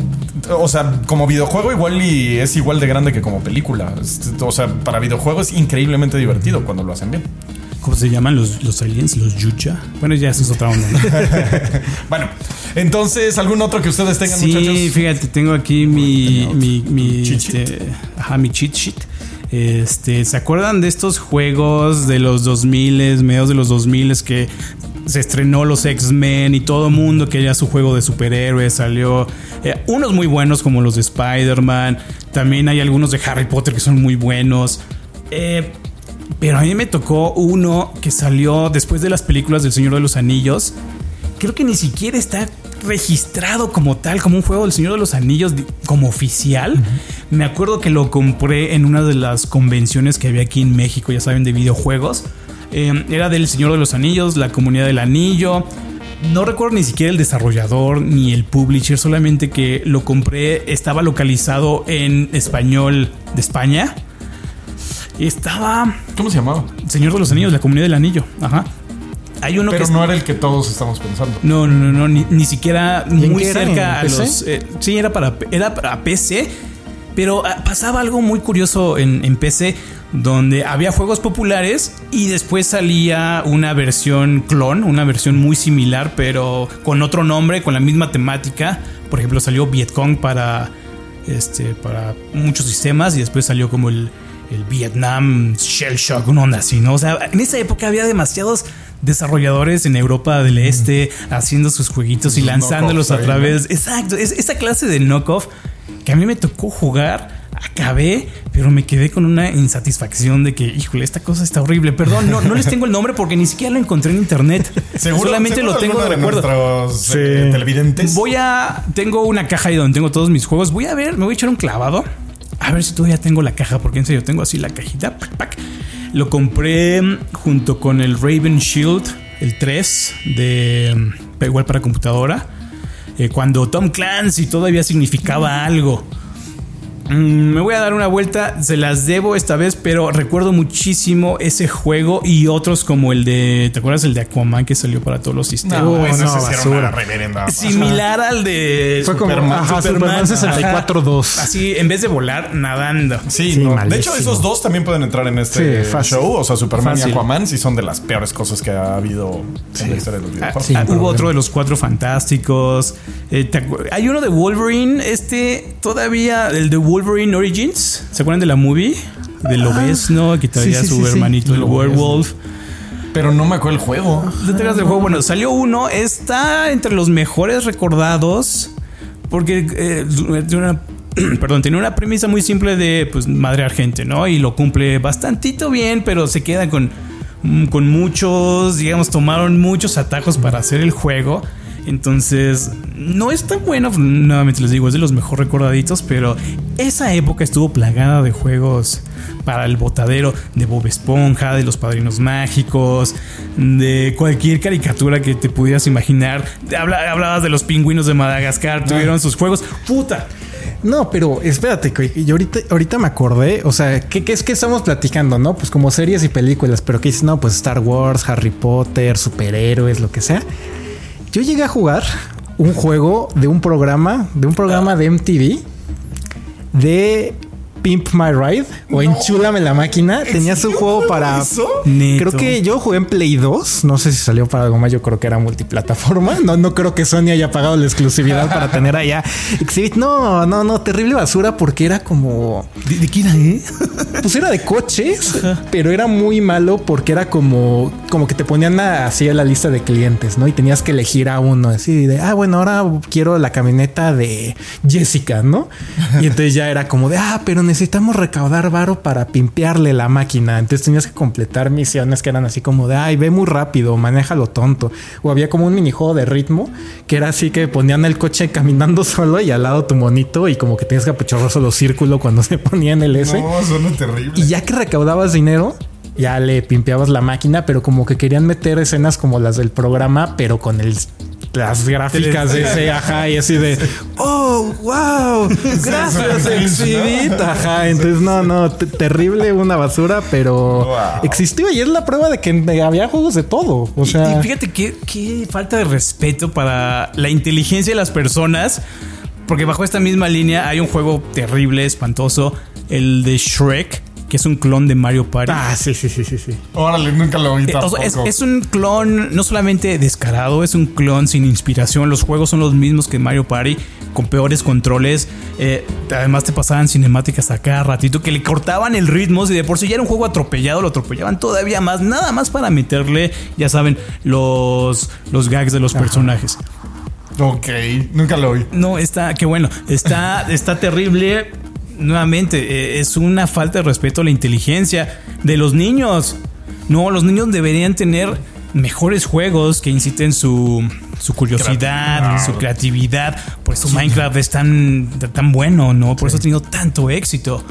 S1: O sea, como videojuego igual y es igual de grande que como película. Es- O sea, para videojuego es increíblemente divertido cuando lo hacen bien.
S3: ¿Cómo se llaman los, los aliens? ¿Los Yucha? Bueno, ya eso es otra onda. ¿no?
S1: Bueno, entonces, ¿algún otro que ustedes tengan,
S3: Sí,
S1: muchachos?
S3: fíjate, tengo aquí mi, mi, mi,
S1: Cheat
S3: este, ajá, mi cheat sheet. Este, ¿se acuerdan de estos juegos de los 2000, mediados de los 2000 que se estrenó los X-Men y todo mundo quería su juego de superhéroes? Salió eh, unos muy buenos como los de Spider-Man. También hay algunos de Harry Potter que son muy buenos. Eh, pero a mí me tocó uno que salió después de las películas del Señor de los Anillos. Creo que ni siquiera está registrado como tal, como un juego del Señor de los Anillos, como oficial. Me acuerdo que lo compré en una de las convenciones que había aquí en México, ya saben, de videojuegos. Eh, era del Señor de los Anillos, la comunidad del anillo. No recuerdo ni siquiera el desarrollador ni el publisher, solamente que lo compré, estaba localizado en español de España. Estaba
S1: ¿Cómo se llamaba?
S3: Señor de los Anillos, la comunidad del anillo. Ajá. Hay uno
S1: Pero
S3: que
S1: no era el que todos estamos pensando.
S3: no, no, no, no, ni, ni siquiera muy cerca
S2: ¿En
S3: a
S2: PC?
S3: los. eh, sí, era para, era para PC. Pero ah, pasaba algo muy curioso en, en PC, donde había juegos populares y después salía una versión clon, una versión muy similar, pero con otro nombre, con la misma temática. Por ejemplo, salió Vietcong para, este, para muchos sistemas y después salió como el, el Vietnam Shell Shock, una onda así, ¿no? O sea, en esa época había demasiados desarrolladores en Europa del Este haciendo sus jueguitos y lanzándolos a través. Exacto, es esa clase de knockoff que a mí me tocó jugar. Acabé, pero me quedé con una insatisfacción de que, híjole, esta cosa está horrible. Perdón, no, no les tengo el nombre porque ni siquiera lo encontré en internet. Solamente
S1: seguro
S3: lo tengo de recuerdo.
S1: nuestros eh, televidentes.
S3: Voy a. Tengo una caja ahí donde tengo todos mis juegos. Voy a ver, me voy a echar un clavado. A ver si todavía tengo la caja, porque en serio tengo así la cajita. pac, pac. Lo compré junto con el Raven Shield, el 3, de. igual para computadora. eh, cuando Tom Clancy todavía significaba algo. Mm, Me voy a dar una vuelta, se las debo esta vez, pero recuerdo muchísimo ese juego y otros como el de, ¿te acuerdas el de Aquaman que salió para todos los sistemas?
S1: No, ese
S2: no, basura.
S1: una reverenda.
S3: Similar al de
S2: Fue como ajá, Superman, 64-2.
S3: Así, en vez de volar, nadando.
S1: Sí,
S2: Sí,
S1: no. de hecho esos dos también pueden entrar en este
S2: Sí,
S1: show. O sea, Superman
S3: Fácil.
S1: y Aquaman sí son de las peores cosas que ha habido en la historia de los
S3: Ah,
S1: videojuegos.
S2: sí.
S3: ah, hubo otro de los cuatro fantásticos. Eh, ¿te acu- hay uno de Wolverine, este todavía, el de Wolverine Origins. ¿Se acuerdan de la movie? Que traía
S2: Ah. sí,
S3: su
S2: sí, sí.
S3: hermanito, el. Werewolf.
S1: Pero no me acuerdo el juego.
S3: ¿No te acuerdas del juego? Bueno, salió uno, está entre los mejores recordados. Porque eh, tiene una. Perdón, tiene una premisa muy simple de pues madre argente, ¿no? Y lo cumple bastantito bien, pero se queda con, mm, con muchos, digamos, tomaron muchos atajos para hacer el juego. Entonces, no es tan bueno, nuevamente les digo, es de los mejor recordaditos, pero esa época estuvo plagada de juegos para el botadero de Bob Esponja, de los Padrinos Mágicos, de cualquier caricatura que te pudieras imaginar. Habla- hablabas de los pingüinos de Madagascar, tuvieron sus juegos. ¡Puta!
S2: No, pero espérate, yo ahorita, ahorita me acordé, o sea, ¿qué, qué es que estamos platicando, no? Pues como series y películas, pero que dices, no, pues Star Wars, Harry Potter, superhéroes, lo que sea. Yo llegué a jugar un juego de un programa, de un programa de MTV, de Pimp My Ride o Enchúlame la máquina. Tenías un juego para. Creo que yo jugué en Play 2. No sé si salió para algo más. Yo creo que era multiplataforma. No, no creo que Sony haya pagado la exclusividad para tener allá Exhibit. No, no, no. Terrible basura porque era como.
S3: ¿De, de qué era, eh?
S2: Pues era de coches, pero era muy malo porque era como, como que te ponían a- así a la lista de clientes, ¿no? Y tenías que elegir a uno, así de, ah, bueno, ahora quiero la camioneta de Jessica, ¿no? Y entonces ya era como de, ah, pero necesitamos recaudar varo para pimpearle la máquina. Entonces tenías que completar misiones que eran así como de, ay, ve muy rápido, manéjalo tonto. O había como un minijuego de ritmo que era así que ponían el coche caminando solo y al lado tu monito y como que tenías que apachurrar solo círculo cuando se ponía en el S.
S1: No, suena terrible.
S2: Y ya que recaudabas dinero, ya le pimpeabas la máquina, pero como que querían meter escenas como las del programa, pero con el las gráficas de ese, ajá, y así de, oh, wow, gracias, Exhibit, ajá, entonces no, no, te- terrible, una basura, pero
S1: Wow.
S2: existió y es la prueba de que había juegos de todo, o
S3: Y-
S2: sea,
S3: y, fíjate qué, qué falta de respeto para la inteligencia de las personas. Porque bajo esta misma línea hay un juego terrible, espantoso, el de Shrek, que es un clon de Mario Party.
S2: ah, sí, sí, sí, sí, sí.
S1: Órale, nunca lo oí
S3: Eh, o sea, es, un clon no solamente descarado, es un clon sin inspiración. Los juegos son los mismos que Mario Party, con peores controles. Eh, además, te pasaban cinemáticas a cada ratito que le cortaban el ritmo. Si de por sí ya era un juego atropellado, lo atropellaban todavía más. Nada más para meterle, ya saben, los, los gags de los personajes.
S1: Ok, nunca lo oí.
S3: No, está, qué bueno. Está, está terrible. Nuevamente, eh, es una falta de respeto a la inteligencia de los niños. No, los niños deberían tener mejores juegos que inciten su, su curiosidad, su creatividad. Por eso Minecraft es tan, tan bueno, ¿no? Por eso ha tenido tanto éxito.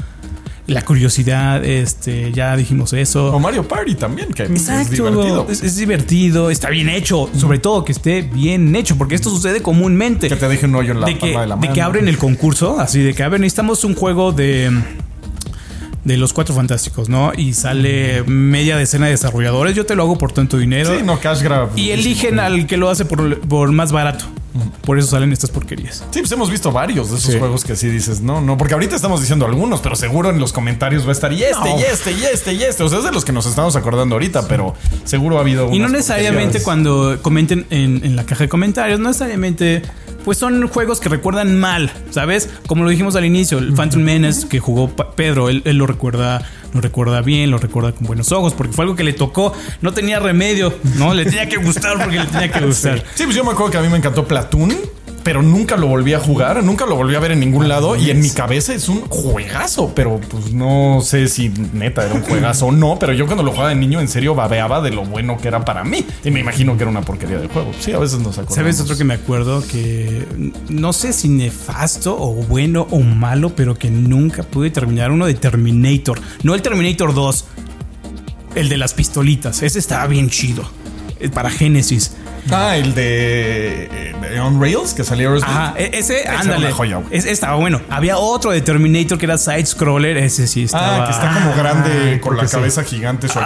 S3: La curiosidad, este, ya dijimos eso.
S1: O Mario Party también, que es
S3: Exacto,
S1: divertido.
S3: Es, es divertido, está bien hecho, sobre todo que esté bien hecho, porque esto sucede comúnmente.
S1: Que te deje un hoyo en la
S3: de que,
S1: de la
S3: de que
S1: mano.
S3: abren el concurso, así de que a ver, necesitamos un juego de de los cuatro fantásticos, ¿no? Y sale media decena de desarrolladores, yo te lo hago por tanto dinero.
S1: Sí, no, Cash Grab.
S3: Y eligen al que lo hace por, por más barato. Por eso salen estas porquerías.
S1: Sí, pues hemos visto varios de esos
S2: Sí.
S1: juegos que sí dices, no, no, porque ahorita estamos diciendo algunos, pero seguro en los comentarios va a estar y este,
S2: No.
S1: y este, y este, y este. O sea, es de los que nos estamos acordando ahorita, pero seguro ha habido.
S3: Y no necesariamente
S1: porquerías.
S3: cuando comenten en, en la caja de comentarios, no necesariamente, pues son juegos que recuerdan mal, ¿sabes? Como lo dijimos al inicio, el Phantom Menace que jugó Pedro, él, él lo recuerda, lo recuerda bien, lo recuerda con buenos ojos, porque fue algo que le tocó, no tenía remedio, ¿no? Le tenía que gustar porque le tenía que gustar.
S1: Sí, pues yo me acuerdo que a mí me encantó Platoon, pero nunca lo volví a jugar, nunca lo volví a ver en ningún lado. Y en mi cabeza es un juegazo, pero pues no sé si neta era un juegazo o no. Pero yo cuando lo jugaba de niño, en serio babeaba de lo bueno que era para mí. Y me imagino que era una porquería de juego. Sí, a veces nos acordamos.
S3: ¿Sabes otro que me acuerdo que no sé si nefasto o bueno o malo, pero que nunca pude terminar? Uno de Terminator. No el Terminator 2, el de las pistolitas. Ese estaba bien chido. Para Genesis.
S1: Ah, el de eh, On Rails que salió
S3: e- ese,
S1: era
S3: ándale.
S1: joya.
S3: Ese estaba bueno. Había otro de Terminator que era side scroller. Ese sí estaba.
S1: Ah, que está como grande
S2: Ah,
S1: con la
S2: sí.
S1: cabeza gigante que se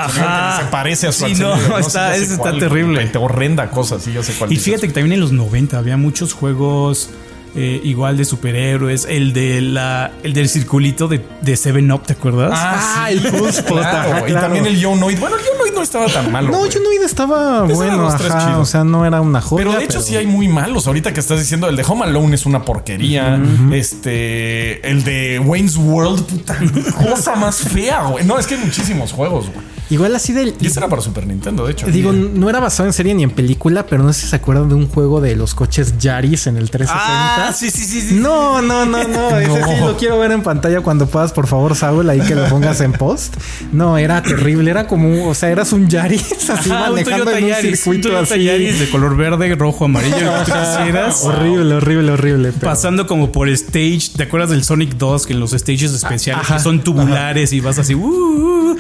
S1: parece a
S3: Sí,
S1: Schwarzenegger.
S3: no,
S1: sé,
S3: está-
S1: sé
S3: ese está
S1: cuál,
S3: terrible.
S1: Te horrenda cosa, sí, yo sé cuál
S3: Y
S1: dices.
S3: fíjate que también en los 90 había muchos juegos eh, igual de superhéroes. El de la, el del circulito de, de Seven Up, ¿te acuerdas?
S1: Ah,
S2: Ah, el justo,
S1: claro, Y también el Yonoid. Bueno, el no estaba tan malo.
S2: No,
S1: güey.
S2: Junoid estaba bueno,
S1: dos,
S2: ajá, o sea, no era una joya.
S1: Pero de hecho sí hay muy malos. Ahorita que estás diciendo, el de Home Alone es una porquería. Este, el de Wayne's World, puta cosa más fea, güey. No, es que hay muchísimos juegos, güey.
S2: Igual así del...
S1: Y ese era para Super Nintendo, de hecho.
S2: Digo, no era basado en serie ni en película, pero no sé si se acuerdan de un juego de los coches Yaris en el 360.
S3: Ah, sí, sí, sí, sí.
S2: No, no, no, no. Ese sí
S1: No.
S2: lo quiero ver en pantalla cuando puedas, por favor, Saúl, ahí que lo pongas en post. No, era terrible. Era como, o sea, eras un Yaris así
S3: Ajá, un
S2: manejando
S3: Toyota
S2: en un
S3: Yaris, un
S2: circuito así.
S3: Yaris de color verde, rojo, amarillo, lo que tú quisieras.
S2: Horrible, horrible, horrible. pero-
S3: Pasando como por stage, ¿te acuerdas del Sonic 2? Que en los stages especiales
S2: Ajá,
S3: que son tubulares y vas así, uh, uh,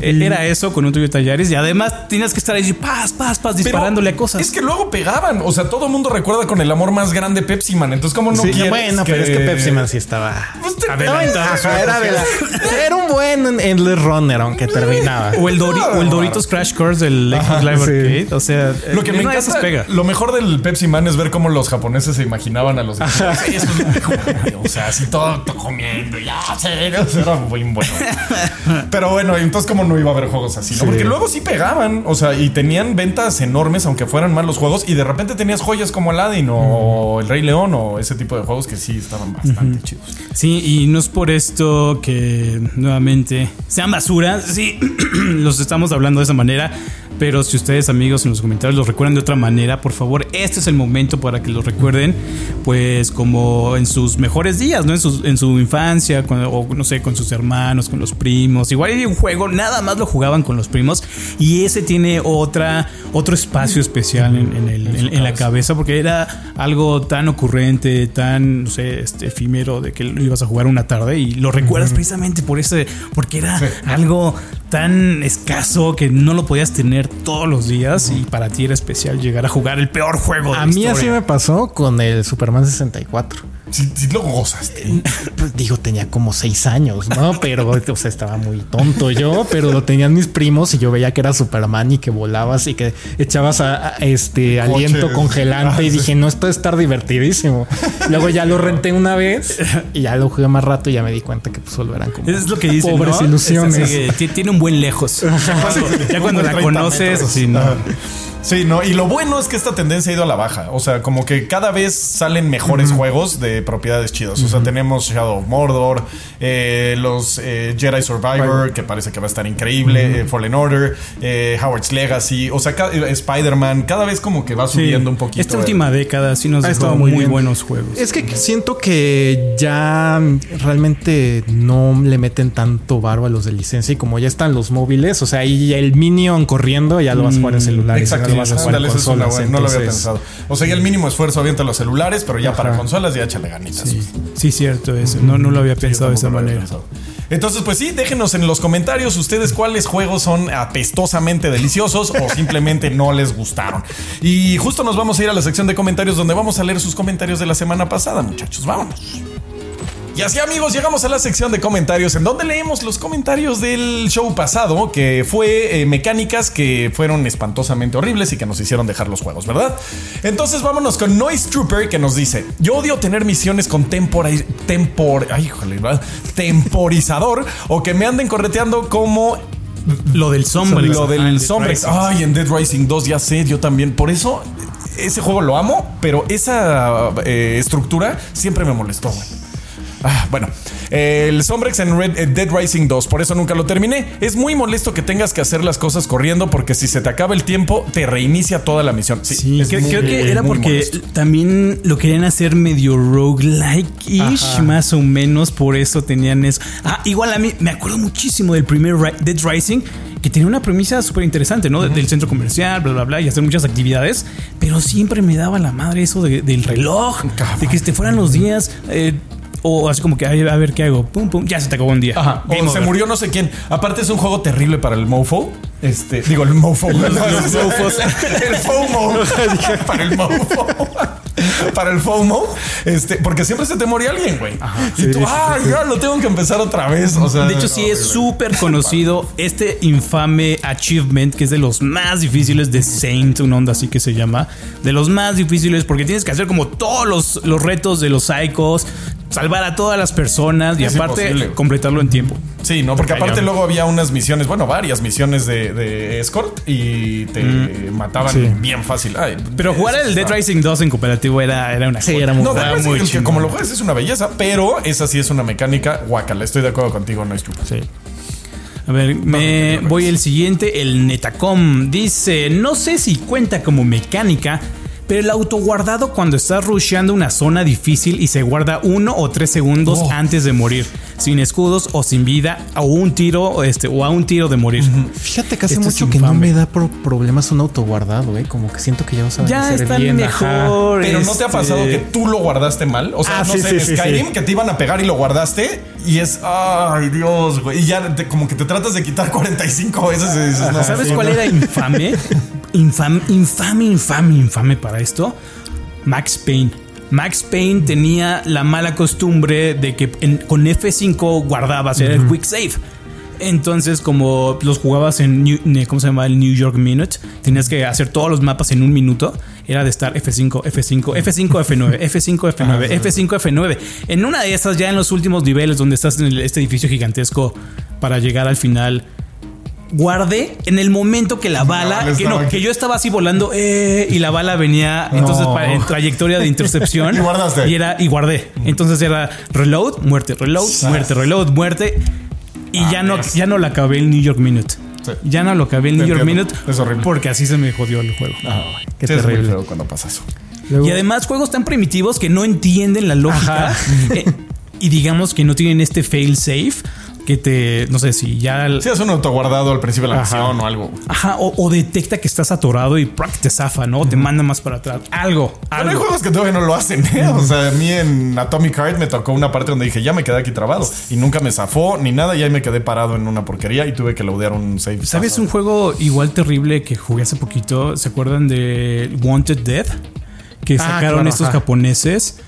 S3: Era eso con un Toyota Yaris y además tienes que estar ahí, paz, paz, paz,
S1: Pero
S3: disparándole a cosas.
S1: Es que luego pegaban. O sea, todo el mundo recuerda con el amor más grande Pepsi Man. Entonces, ¿cómo no
S2: Sí,
S1: quieres
S2: bueno, pero es que Pepsi Man sí estaba.
S1: Pues te-
S2: Adelantado, era, la- era un buen Endless Runner, aunque terminaba.
S3: o, el Dori- o el Doritos Crash Course del Xbox Live
S2: sí.
S3: Arcade. O sea,
S1: Lo que me encanta,
S3: pega.
S1: lo mejor del Pepsi Man es ver cómo los japoneses se imaginaban a los Eso es lo mejor, güey. O sea, así todo, todo comiendo, ya, sea, era muy bueno. Pero bueno, entonces cómo no iba a haber juegos así, ¿no? Porque luego sí pegaban, o sea, y tenían ventas enormes, aunque fueran malos juegos, y de repente tenías joyas como Aladdin o El Rey León o ese tipo de juegos que sí estaban bastante chidos.
S3: Sí, y no es por esto que nuevamente sean basura. Sí, los estamos hablando de esa manera. Pero si ustedes, amigos, en los comentarios los recuerdan de otra manera, por favor, este es el momento para que los recuerden, pues como en sus mejores días, ¿no? En su, en su infancia, cuando- o no sé, con sus hermanos, con los primos. Igual hay un juego, nada más lo jugaban con los primos. Y ese tiene otra, otro espacio especial en, en el- en- en la cabeza, porque era algo tan ocurrente, tan, no sé, este, efímero de que lo ibas a jugar una tarde y lo recuerdas precisamente por ese, porque era algo tan escaso que no lo podías tener todos los días y para ti era especial llegar a jugar el peor juego de
S2: A
S3: la
S2: mí así me pasó con el Superman 64.
S1: Sí, sí lo gozaste.
S2: Pues digo, tenía como seis años, ¿no? Pero, o sea, estaba muy tonto yo, pero lo tenían mis primos y yo veía que era Superman y que volabas y que echabas a, a- este aliento congelante y
S1: Ah,
S2: dije, no, esto debe estar divertidísimo. Luego ya lo renté una vez y ya lo jugué más rato y ya me di cuenta que pues solo eran como
S3: Es lo que dicen,
S2: pobres
S3: ¿no?
S2: ilusiones.
S3: Es que tiene un buen lejos. Ya cuando, ya cuando la
S1: 30
S3: conoces,
S1: metros.
S3: así, no.
S1: Sí, no, y lo bueno es que esta tendencia ha ido a la baja. O sea, como que cada vez salen mejores juegos de propiedades chidas. O sea, tenemos Shadow of Mordor, eh, los eh, Jedi Survivor, que parece que va a estar increíble, eh, Fallen Order, eh, Howard's Legacy, o sea, ca- Spider-Man, cada vez como que va
S3: Sí.
S1: subiendo un poquito.
S3: Esta
S1: el-
S3: última década sí nos
S2: Ha
S3: dejó
S2: estado
S3: muy, buenos juegos.
S2: Es que siento que ya realmente no le meten tanto barba a los de licencia y como ya están los móviles, o sea, ahí el Minion corriendo ya lo vas a jugar en celular.
S1: Exacto,
S2: lo vas a jugar en
S1: ándale, esa es una
S2: consolas,
S1: buena, no lo había pensado. O sea, ya el mínimo esfuerzo avienta los celulares, pero ya para consolas ya échale ganitas.
S3: Sí, sí, cierto eso. No, no lo había
S1: Sí,
S3: pensado de esa manera.
S1: Entonces, pues sí, déjenos en los comentarios ustedes cuáles juegos son apestosamente deliciosos o simplemente no les gustaron. Y justo nos vamos a ir a la sección de comentarios donde vamos a leer sus comentarios de la semana pasada, muchachos. Vámonos. Y así amigos, llegamos a la sección de comentarios en donde leemos los comentarios del show pasado, que fue eh, mecánicas que fueron espantosamente horribles y que nos hicieron dejar los juegos, ¿verdad? Entonces vámonos con Noise Trooper que nos dice, yo odio tener misiones con tempora tempor ay, ¿verdad? temporizador o que me anden correteando como
S3: Lo del Sombrex.
S1: lo
S3: Ah,
S1: del Sombrex.
S3: Rising.
S1: Ay, en Dead Rising 2 ya sé, yo también. Por eso ese juego lo amo, pero esa eh, estructura siempre me molestó, güey. Ah, bueno, el Sombrex en Red- eh, Dead Rising 2, por eso nunca lo terminé. Es muy molesto que tengas que hacer las cosas corriendo porque si se te acaba el tiempo, te reinicia toda la misión. Sí,
S3: Sí,
S1: es
S3: creo,
S1: muy,
S3: creo que era porque
S1: molesto.
S3: también lo querían hacer medio roguelike-ish, más o menos, por eso tenían eso. Ah, igual a mí me acuerdo muchísimo del primer Ri- Dead Rising, que tenía una premisa súper interesante, ¿no? Del centro comercial, bla, bla, bla, y hacer muchas actividades, pero siempre me daba la madre eso de- del reloj, de que te fueran los días. eh, O así como que, "Ay, a ver qué hago. Pum, pum, ya se te acabó un día.
S1: Ajá. O se
S3: over.
S1: murió no sé quién. Aparte es un juego terrible para el mofo. Este, digo, el mofo. Los, mofos. el FOMO. para el mofo. Para el FOMO, este, porque siempre se te moría alguien, güey. Y tú, ah, ya lo tengo que empezar otra vez. O sea,
S3: De hecho, sí es súper conocido este infame achievement que es de los más difíciles de Saint, una onda así que se llama. De los más difíciles porque tienes que hacer como todos los, los retos de los psychos, salvar a todas las personas y
S1: Es
S3: aparte
S1: imposible.
S3: completarlo en tiempo.
S1: Sí, no, porque aparte luego había unas misiones, bueno, varias misiones de, de escort y te mataban
S2: Sí.
S1: bien fácil. Ay,
S3: Pero jugar el Dead Rising 2 en cooperativo era, era una
S2: Sí, era muy
S1: No, Rising,
S3: muy
S1: que como lo juegas es una belleza, pero esa sí es una mecánica guacala. Estoy de acuerdo contigo, no es chupa.
S2: Sí.
S3: A ver, me voy el siguiente, el Netacom. Dice, no sé si cuenta como mecánica, pero el autoguardado cuando estás rusheando una zona difícil y se guarda uno o tres segundos
S1: Oh.
S3: antes de morir, sin escudos o sin vida, o un tiro, o este, o a un tiro de morir.
S2: Fíjate que hace
S3: Esto es
S2: mucho que no me da pro- problemas un autoguardado, eh. Como que siento que ya lo saben
S3: Ya
S2: hacer
S3: están
S2: bien. ajá.
S3: mejor.
S1: Pero ¿no te ha
S3: este,
S1: pasado que tú lo guardaste mal? O sea,
S2: Ah,
S1: no
S2: sí,
S1: sé,
S2: sí,
S1: en
S2: sí,
S1: Skyrim
S2: sí.
S1: que te iban a pegar y lo guardaste y es, ay Dios, güey. Y ya te- como que te tratas de quitar 45 veces y dices, no,
S3: ¿Sabes
S1: sí,
S3: cuál
S1: no.
S3: era infame? infame, infame, infame, infame para esto. Max Payne. Max Payne tenía la mala costumbre de que en- con F5 guardabas, era el quick save. Entonces, como los jugabas en, New- ne- ¿cómo se llama? El New York Minute, tenías que hacer todos los mapas en un minuto. Era de estar F5, F5, F5, F9, F5, F9, F5, F9. En una de esas, ya en los últimos niveles, donde estás en este edificio gigantesco para llegar al final, guardé en el momento que la bala, que, no,
S1: aquí.
S3: que yo estaba así volando eh, y la bala venía entonces
S2: No.
S3: para- en trayectoria de intercepción
S1: Y guardaste.
S3: y era y guardé. Entonces era reload, muerte, reload, muerte, reload, muerte y
S1: Ah,
S3: ya no
S1: ves.
S3: ya no la acabé el New York Minute.
S1: Sí.
S3: Ya no lo acabé el New York. Minute
S1: Es horrible.
S3: porque así se me jodió el juego.
S1: Ay,
S2: Qué
S1: sí, es muy
S2: terrible.
S1: feo cuando pasa eso.
S2: Luego-
S3: Y además juegos tan primitivos que no entienden la lógica
S2: Ajá.
S3: eh, y digamos que no tienen este fail safe que te no sé si ya
S1: Si es un autoguardado al principio de la
S2: Ajá.
S1: misión o algo.
S3: Ajá, o, o detecta que estás atorado y ¡prac! te zafa, ¿no? Te manda más para atrás. Algo,
S1: Pero hay
S3: algo.
S1: juegos que todavía no lo hacen, ¿eh? O sea, a mí en Atomic Heart me tocó una parte donde dije, ya me quedé aquí trabado. Y nunca me zafó ni nada. Y ahí me quedé parado en una porquería y tuve que laudear un save.
S3: ¿Sabes un juego igual terrible que jugué hace poquito? ¿Se acuerdan de Wanted Dead? Que
S2: Ah,
S3: sacaron
S2: claro,
S3: estos
S2: ajá.
S3: japoneses.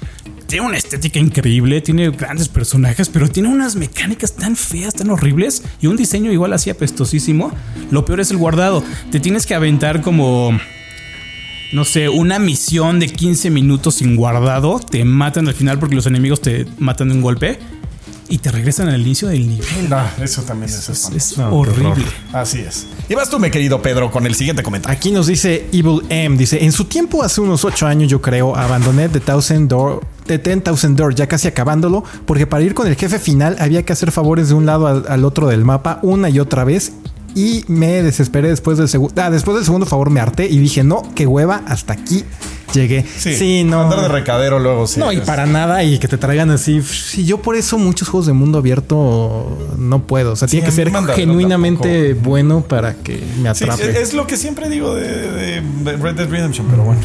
S3: Tiene una estética increíble, tiene grandes personajes, pero tiene unas mecánicas tan feas, tan horribles y un diseño igual así apestosísimo. Lo peor es el guardado. Te tienes que aventar como no sé, una misión de 15 minutos sin guardado, te matan al final porque los enemigos te matan de un golpe y te regresan al inicio del nivel.
S1: Ah, eso también es,
S2: No,
S3: horrible.
S1: Así es. Y vas tú, mi querido Pedro, con el siguiente comentario.
S2: Aquí nos dice Evil M, dice, en su tiempo hace unos 8 años yo creo, abandoné The Thousand Door, The Ten ya casi acabándolo, porque para ir con el jefe final había que hacer favores de un lado al, al otro del mapa una y otra vez. Y me desesperé después del segundo. Ah, después del segundo favor me harté y dije, no, qué hueva, hasta aquí llegué.
S1: Sí,
S2: no.
S1: Andar de recadero luego sí.
S2: No, y
S1: es-
S2: para nada, y que te traigan así. Si yo por eso muchos juegos de mundo abierto no puedo. O sea,
S1: Sí,
S2: tiene que ser genuinamente bueno para que me
S1: Sí,
S2: atrape.
S1: es lo que siempre digo de, de Red Dead Redemption, pero bueno.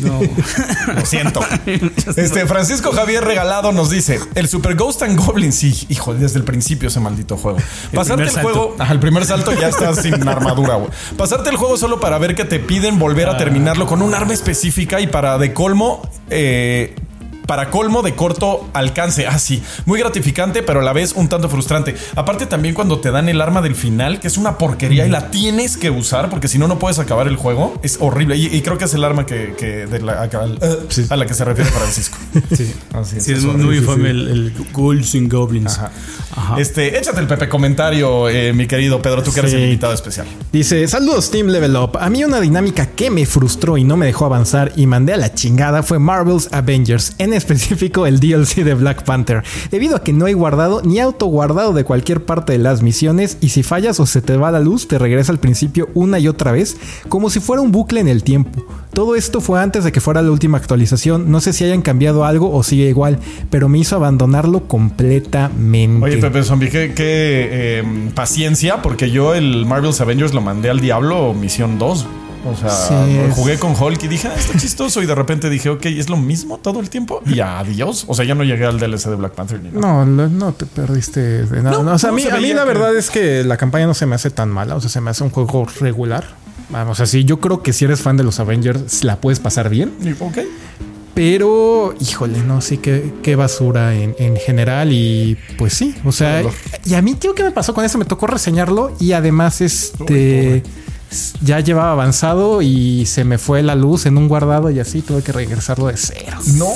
S3: No.
S1: Lo siento. Este Francisco Javier Regalado nos dice: El Super Ghost and Goblin, sí, hijo, desde el principio ese maldito juego. Pasarte el
S3: salto.
S1: juego, el primer salto ya estás sin armadura, güey. Pasarte el juego solo para ver que te piden volver a terminarlo con un arma específica y para de colmo, eh, para colmo de corto alcance. Ah, sí, muy gratificante, pero a la vez un tanto frustrante. Aparte, también cuando te dan el arma del final, que es una porquería y la tienes que usar, porque si no, no puedes acabar el juego. Es horrible. Y, y creo que es el arma que, que de la, a,
S2: Sí.
S1: a la que se refiere Francisco.
S3: Sí.
S1: Así es,
S3: Sí, es
S1: es
S3: muy, infame el, el Ghouls and Goblins.
S1: Ajá.
S3: Ajá.
S1: Este, échate el Pepe comentario, eh, mi querido Pedro, tú que eres el invitado especial.
S2: Dice, saludos Team Level Up. A mí una dinámica que me frustró y no me dejó avanzar y mandé a la chingada fue Marvel's Avengers, en específico el DLC de Black Panther, debido a que no hay guardado ni autoguardado de cualquier parte de las misiones y si fallas o se te va la luz te regresa al principio una y otra vez, como si fuera un bucle en el tiempo. Todo esto fue antes de que fuera la última actualización, no sé si hayan cambiado algo o sigue igual, pero me hizo abandonarlo completamente.
S1: Oye, Pepe Zombie, qué, eh, paciencia, porque yo el Marvel's Avengers lo mandé al diablo misión 2. O sea,
S2: Sí,
S1: jugué con Hulk y dije, ah, está chistoso. Y de repente dije, ok, es lo mismo todo el tiempo. Y adiós. O sea, ya no llegué al DLC de Black Panther ni nada.
S2: No, no, te perdiste de nada.
S1: No,
S2: No, o sea, a mí,
S1: se
S2: a mí
S1: veía
S2: la
S1: que-
S2: verdad es que la campaña no se me hace tan mala. O sea, se me hace un juego regular. Vamos, así yo creo que si eres fan de los Avengers la puedes pasar bien.
S1: Ok.
S2: Pero, híjole, no, sí, qué, qué basura en, en general. Y pues sí, o sea, y a mí, tío, ¿qué me pasó con eso? Me tocó reseñarlo y además, este, ya llevaba avanzado y se me fue la luz en un guardado y así tuve que regresarlo de cero.
S1: No.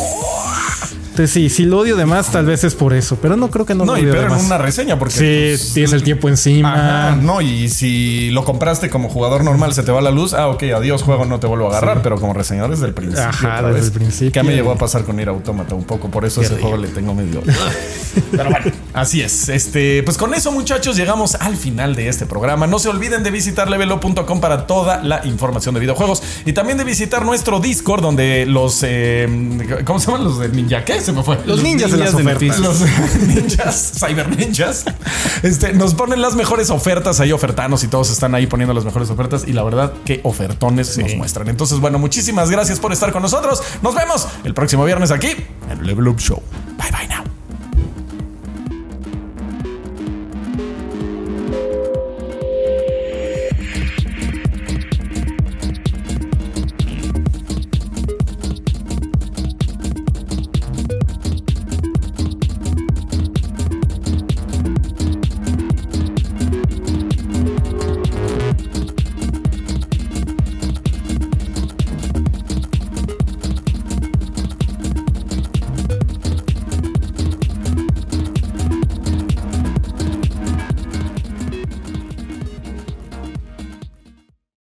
S2: Entonces, sí, si lo odio de más, tal vez es por eso, pero no creo que no,
S1: No,
S2: lo
S1: y
S2: odio de
S1: pero en una reseña, porque.
S2: Sí,
S1: pues,
S2: tienes el tiempo encima.
S1: Ajá, no, y si lo compraste como jugador normal, se te va la luz. Ah, ok, adiós, juego, no te vuelvo a agarrar. Pero como reseñador desde el principio.
S2: Ajá, desde el principio.
S1: Que me llegó a pasar con ir autómata un poco. Por eso ese juego le tengo medio. pero bueno, así es. Este, pues con eso, muchachos, llegamos al final de este programa. No se olviden de visitar levelo.com para toda la información de videojuegos. Y también de visitar nuestro Discord, donde los. eh, ¿Cómo se llaman los de Ninja? ¿Qué? Se me fue.
S2: Los ninjas de las
S3: de
S2: ofertas.
S3: noticias.
S1: los ninjas, cyber ninjas, este, nos ponen las mejores ofertas ahí, ofertanos y todos están ahí poniendo las mejores ofertas. Y la verdad, que ofertones nos muestran. Entonces, bueno, muchísimas gracias por estar con nosotros. Nos vemos el próximo viernes aquí en Level Up Show. Bye bye now.